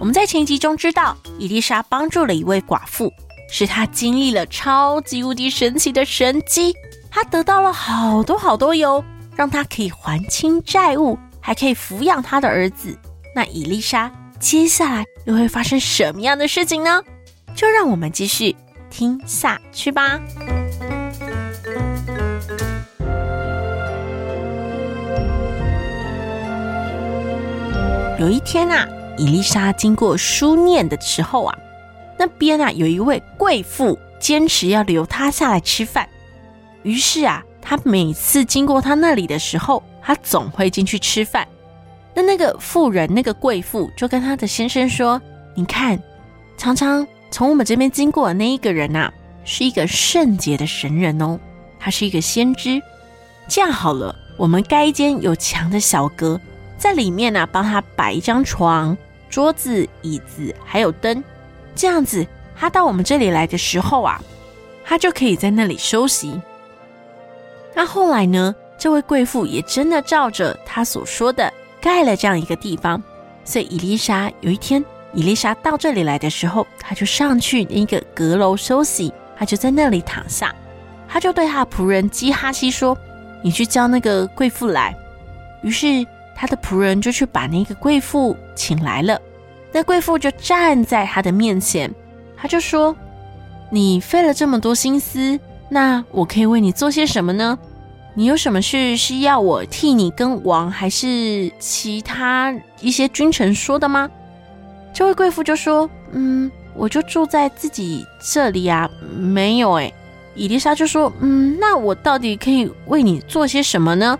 我们在前集中知道，伊丽莎帮助了一位寡妇，使她经历了超级无敌神奇的神迹，她得到了好多好多油，让她可以还清债务，还可以抚养她的儿子。那伊丽莎接下来又会发生什么样的事情呢？就让我们继续听下去吧。有一天啊。以利沙经过书念的时候啊，那边啊有一位贵妇坚持要留她下来吃饭。于是啊，她每次经过她那里的时候，她总会进去吃饭。那那个妇人，那个贵妇就跟她的先生说：“你看，常常从我们这边经过的那一个人呐，是一个圣洁的神人哦，他是一个先知。这样好了，我们盖一间有墙的小阁，在里面呢，帮他摆一张床。”桌子、椅子还有灯，这样子，他到我们这里来的时候啊，他就可以在那里休息。那后来呢，这位贵妇也真的照着他所说的盖了这样一个地方。所以伊丽莎有一天，伊丽莎到这里来的时候，他就上去那个阁楼休息，他就在那里躺下，他就对他仆人基哈西说：“你去叫那个贵妇来。”于是。他的仆人就去把那个贵妇请来了，那贵妇就站在他的面前，他就说：“你费了这么多心思，那我可以为你做些什么呢？你有什么事是要我替你跟王还是其他一些君臣说的吗？”这位贵妇就说：“嗯，我就住在自己这里啊，没有诶。”以利沙就说：“嗯，那我到底可以为你做些什么呢？”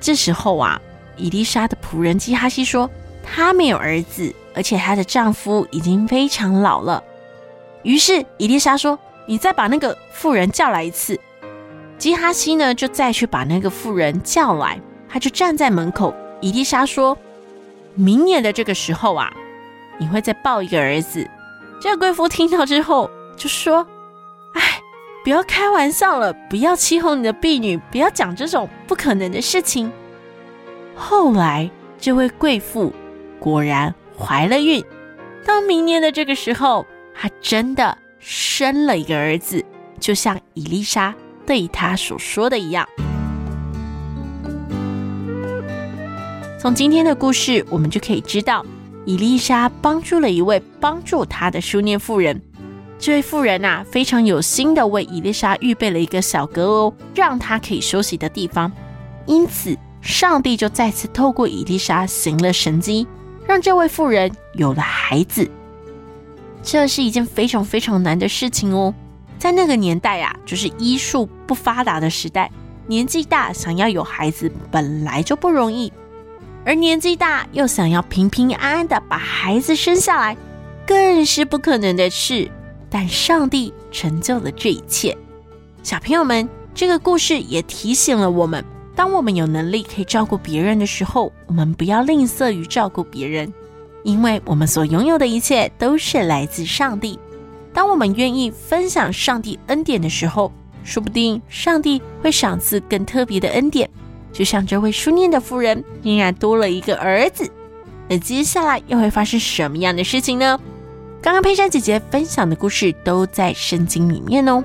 这时候啊。伊丽莎的仆人基哈西说：“她没有儿子，而且她的丈夫已经非常老了。”于是伊丽莎说：“你再把那个妇人叫来一次。”基哈西呢，就再去把那个妇人叫来，他就站在门口。伊丽莎说：“明年的这个时候啊，你会再抱一个儿子。”这个贵妇听到之后就说：“哎，不要开玩笑了，不要欺哄你的婢女，不要讲这种不可能的事情。”后来，这位贵妇果然怀了孕。到明年的这个时候，她真的生了一个儿子，就像伊丽莎对她所说的一样。从今天的故事，我们就可以知道，伊丽莎帮助了一位帮助她的书念妇人。这位妇人呐，非常有心的为伊丽莎预备了一个小阁楼，让她可以休息的地方。因此，上帝就再次透过伊丽莎行了神迹，让这位妇人有了孩子。这是一件非常非常难的事情哦。在那个年代啊，就是医术不发达的时代，年纪大想要有孩子本来就不容易，而年纪大又想要平平安安的把孩子生下来，更是不可能的事。但上帝成就了这一切。小朋友们，这个故事也提醒了我们。当我们有能力可以照顾别人的时候，我们不要吝啬于照顾别人，因为我们所拥有的一切都是来自上帝。当我们愿意分享上帝恩典的时候，说不定上帝会赏赐更特别的恩典。就像这位书念的妇人，竟然多了一个儿子。那接下来又会发生什么样的事情呢？刚刚佩珊姐姐分享的故事都在圣经里面哦，